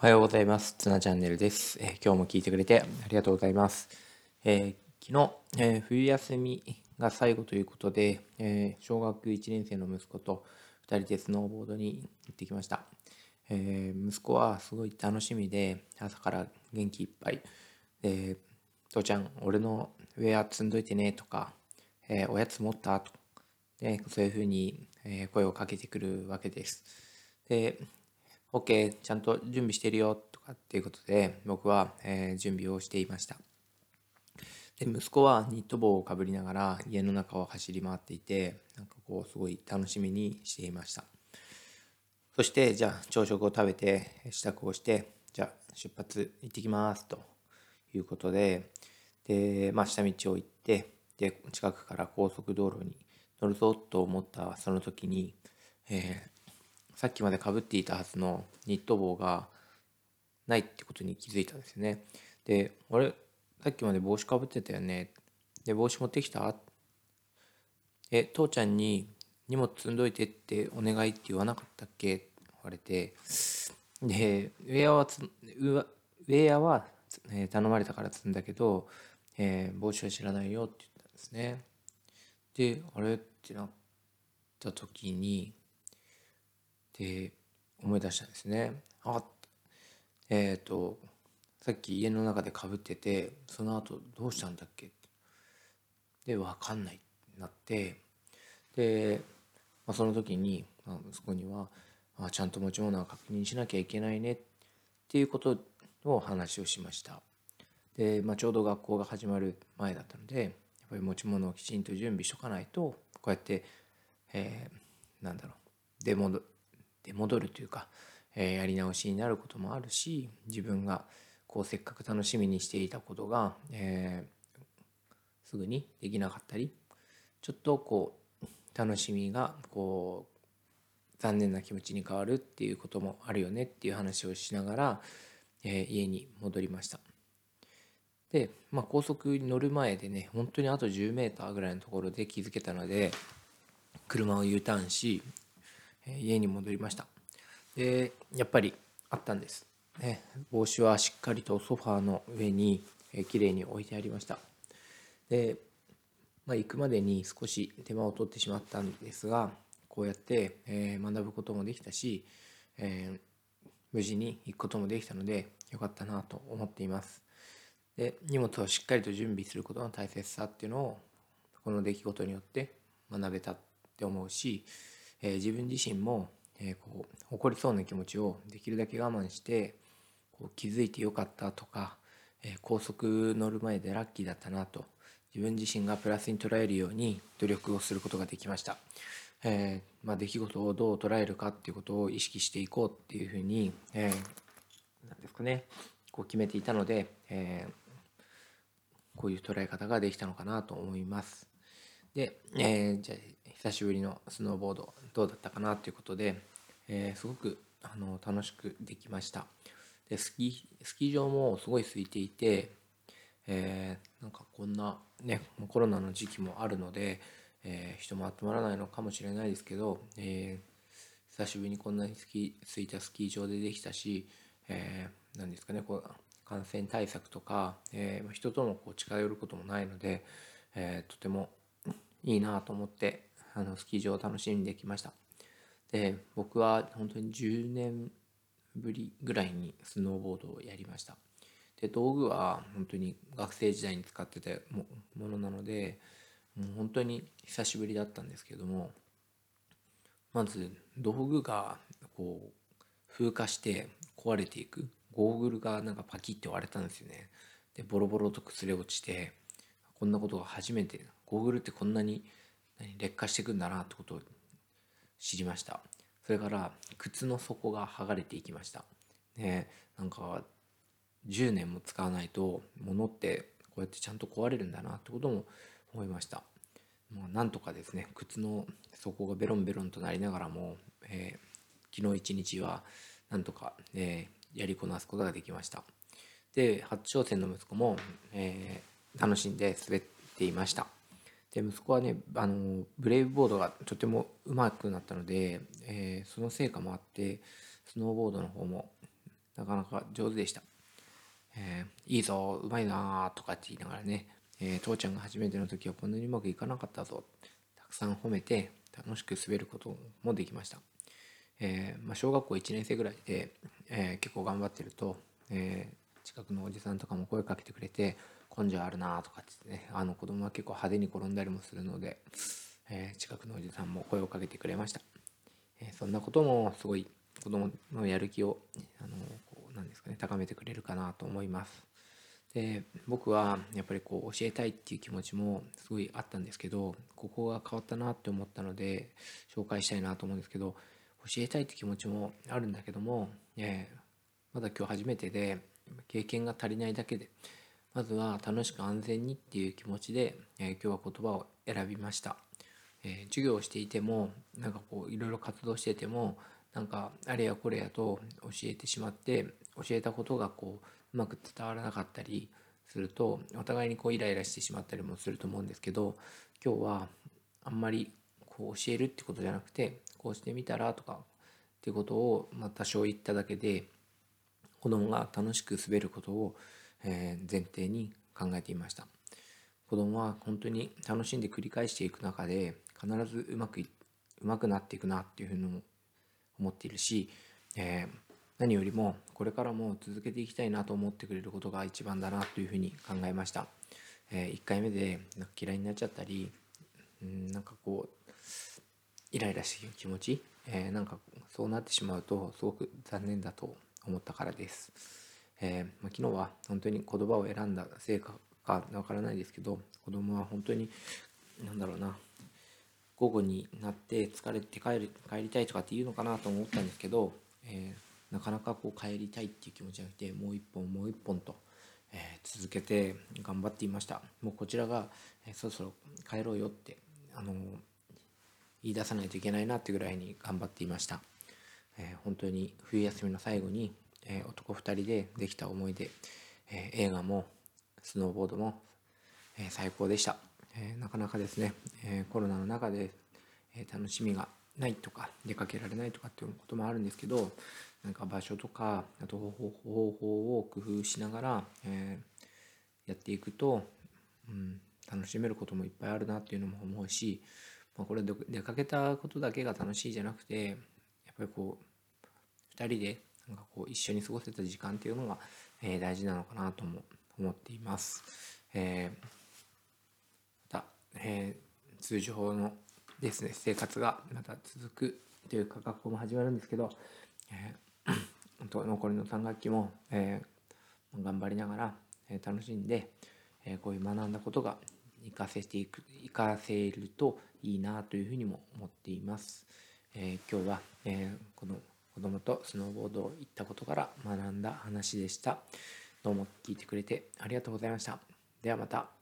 おはようございます。ツナチャンネルです、えー、今日も聞いてくれてありがとうございます。えー、昨日、えー、冬休みが最後ということで、え小学1年生の息子と2人でスノーボードに行ってきました。え息子はすごい楽しみで、朝から元気いっぱい。で、父ちゃん、俺のウェア積んどいてねとか、えおやつ持ったと、でそういうふうに、声をかけてくるわけです。で、OK ちゃんと準備してるよとかっていうことで僕は、えー、準備をしていました。で息子はニット帽をかぶりながら家の中を走り回っていてなんかこうすごい楽しみにしていました。そしてじゃあ朝食を食べて支度をしてじゃあ出発行ってきますということでで、まあ、下道を行ってで近くから高速道路に乗るぞと思ったその時に、えー、さっきまでかぶっていたはずのニット帽がないってことに気づいたんですよね。で、あれさっきまで帽子かぶってたよね。で、帽子持ってきた？え、父ちゃんに荷物積んどいてってお願いって言わなかったっけ？って言われて、で、ウェアはつ、ウェアは、え、頼まれたから積んだけど、えー、帽子は知らないよって言ったんですね。で、あれってなった時に、で思い出したんですね。あえっ、ー、とさっき家の中でかぶっててその後どうしたんだっけ？で分かんないってなってで、まあ、その時に、まあ、息子には、あ、ちゃんと持ち物は確認しなきゃいけないねっていうことを話をしました。で、まあ、ちょうど学校が始まる前だったのでやっぱり持ち物をきちんと準備しとかないとこうやって、えー、なんだろう出戻で戻るというか、えー、やり直しになることもあるし自分がこうせっかく楽しみにしていたことが、えー、すぐにできなかったりちょっとこう楽しみがこう残念な気持ちに変わるっていうこともあるよねっていう話をしながら、えー、家に戻りました。で、まあ、高速に乗る前でね本当にあと 10m ぐらいのところで気づけたので車を U ターンし家に戻りました。でやっぱりあったんです、ね、帽子はしっかりとソファーの上にきれいに置いてありました。で、まあ、行くまでに少し手間を取ってしまったんですがこうやって、え学ぶこともできたし、えー、無事に行くこともできたのでよかったなと思っています。で荷物をしっかりと準備することの大切さっていうのをこの出来事によって学べたって思うしえー、自分自身も、えー、こう怒りそうな気持ちをできるだけ我慢してこう気づいてよかったとか、えー、高速乗る前でラッキーだったなと自分自身がプラスに捉えるように努力をすることができました。えーまあ、出来事をどう捉えるかっていうことを意識していこうっていうふうに、えー、なんですかねこう決めていたので、え、こういう捉え方ができたのかなと思います。で、え、じゃあ久しぶりのスノーボードどうだったかなということで、えー、すごくあの楽しくできました。でスキースキー場もすごい空いていて、えー、なんかこんなねコロナの時期もあるので、えー、人も集まらないのかもしれないですけど、えー、久しぶりにこんなにスキ空いたスキー場でできたし、えー、なんですかねこう感染対策とか、えー、人ともこう近寄ることもないので、えー、とてもいいなと思ってあのスキー場を楽しんできました。で僕は本当に10年ぶりぐらいにスノーボードをやりました。で道具は本当に学生時代に使ってたものなのでもう本当に久しぶりだったんですけどもまず道具がこう風化して壊れていく。ゴーグルがなんかパキッて割れたんですよね。でボロボロと崩れ落ちてこんなことが初めてゴーグルってこんなに劣化していくんだなってことを知りました。それから靴の底が剥がれていきました。ねなんか10年も使わないと物ってこうやってちゃんと壊れるんだなってことも思いました。まあ、なんとかですね靴の底がベロンベロンとなりながらも、えー、昨日一日はなんとか、えー、やりこなすことができました。で初挑戦の息子も、えー、楽しんで滑っていました。で息子はねあのブレイブボードがとても上手くなったので、えー、その成果もあってスノーボードの方もなかなか上手でした。えー、いいぞ、うまいなとかって言いながらね、えー、父ちゃんが初めての時はこんなにうまくいかなかったぞ、たくさん褒めて楽しく滑ることもできました。えー、まあ、小学校1年生ぐらいで、え結構頑張ってると、え近くのおじさんとかも声かけてくれて、根性あるなとかってね、あの子供は結構派手に転んだりもするので、え近くのおじさんも声をかけてくれました。えそんなこともすごい子供のやる気を、あのこうなんですかね、高めてくれるかなと思います。で僕はやっぱりこう教えたいっていう気持ちもすごいあったんですけどここが変わったなって思ったので紹介したいなと思うんですけど教えたいって気持ちもあるんだけども、えー、まだ今日初めてで経験が足りないだけでまずは楽しく安全にっていう気持ちで、え、今日は言葉を選びました、えー、授業をしていてもなんかこういろいろ活動しててもなんかあれやこれやと教えてしまって教えたことがこううまく伝わらなかったりするとお互いにこうイライラしてしまったりもすると思うんですけど今日はあんまりこう教えるってことじゃなくてこうしてみたらとかっていうことをま多少言っただけで子供が楽しく滑ることを、え前提に考えていました。子供は本当に楽しんで繰り返していく中で必ずうまくうまくなっていくなっていうふうに思っているし、えー何よりもこれからも続けていきたいなと思ってくれることが一番だなというふうに考えました、えー、1回目で嫌いになっちゃったりうんなんかこうイライラしてる気持ち、えー、なんかそうなってしまうとすごく残念だと思ったからです、えー、ま、昨日は本当に言葉を選んだ成果かわからないですけど子供は本当になんだろうな午後になって疲れて帰る帰りたいとかって言うのかなと思ったんですけど、えーなかなかこう帰りたいっていう気持ちじゃなくてもう一本もう一本と、えー、続けて頑張っていました。もうこちらが、えー、そろそろ帰ろうよってあの、言い出さないといけないなってぐらいに頑張っていました、え本当に冬休みの最後に、え男2人でできた思い出、え映画もスノーボードも、え最高でした、えなかなかですね、えコロナの中で、え楽しみがないとか出かけられないとかっていうこともあるんですけどなんか場所とかあと方法を工夫しながら、え、やっていくと、うん、楽しめることもいっぱいあるなっていうのも思うし、まあ、これ出かけたことだけが楽しいじゃなくてやっぱりこう2人でなんかこう一緒に過ごせた時間っていうのが、えー、大事なのかなとも思っています。えー、また、えー、通常のですね生活がまた続くというか学校も始まるんですけど、えー、残りの3学期も、えー、頑張りながら、えー、楽しんで、えー、こういう学んだことが活かせていく活かせるといいなというふうにも思っています。えー、今日は、えー、この子供とスノーボードを行ったことから学んだ話でした。どうも聞いてくれてありがとうございました。ではまた。